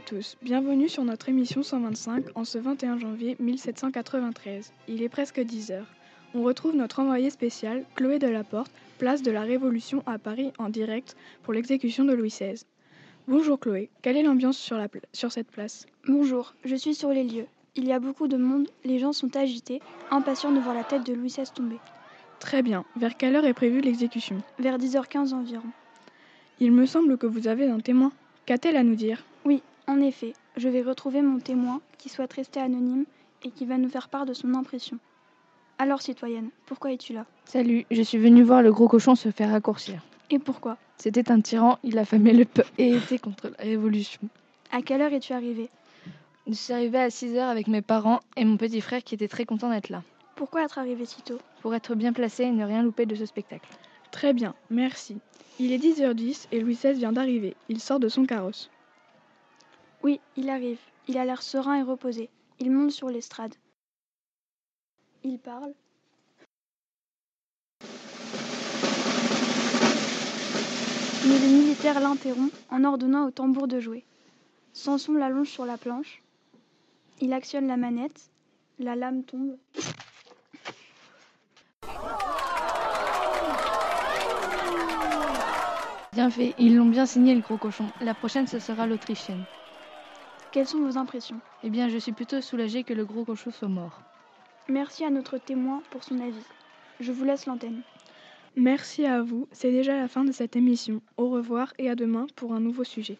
tous, bienvenue sur notre émission 125 en ce 21 janvier 1793. Il est presque 10 heures. On retrouve notre envoyé spécial, Chloé Delaporte, place de la Révolution à Paris en direct pour l'exécution de Louis XVI. Bonjour Chloé, quelle est l'ambiance sur, la sur cette place? Bonjour, je suis sur les lieux. Il y a beaucoup de monde, les gens sont agités, impatients de voir la tête de Louis XVI tomber. Très bien, vers quelle heure est prévue l'exécution? Vers 10h15 environ. Il me semble que vous avez un témoin. Qu'a-t-elle à nous dire? Oui, en effet, je vais retrouver mon témoin qui souhaite rester anonyme et qui va nous faire part de son impression. Alors, citoyenne, pourquoi es-tu là? Salut, je suis venu voir le gros cochon se faire raccourcir. Et pourquoi? C'était un tyran, il affamait le peuple et était contre la révolution. À quelle heure es-tu arrivé Je suis arrivé à 6 heures avec mes parents et mon petit frère qui était très content d'être là, Pourquoi être arrivé si tôt? Pour être bien placé et ne rien louper de ce spectacle. Très bien, merci. Il est 10h10 et Louis XVI vient d'arriver. Il sort de son carrosse. Oui, il arrive. Il a l'air serein et reposé. Il monte sur l'estrade. Il parle. Mais le militaire l'interrompt en ordonnant au tambour de jouer. Samson l'allonge sur la planche. Il actionne la manette. La lame tombe. Bien fait, ils l'ont bien signé le gros cochon. La prochaine, ce sera l'Autrichienne. Quelles sont vos impressions? Eh bien, je suis plutôt soulagé que le gros cochon soit mort. Merci à notre témoin pour son avis. Je vous laisse l'antenne. Merci à vous, c'est déjà la fin de cette émission. Au revoir et à demain pour un nouveau sujet.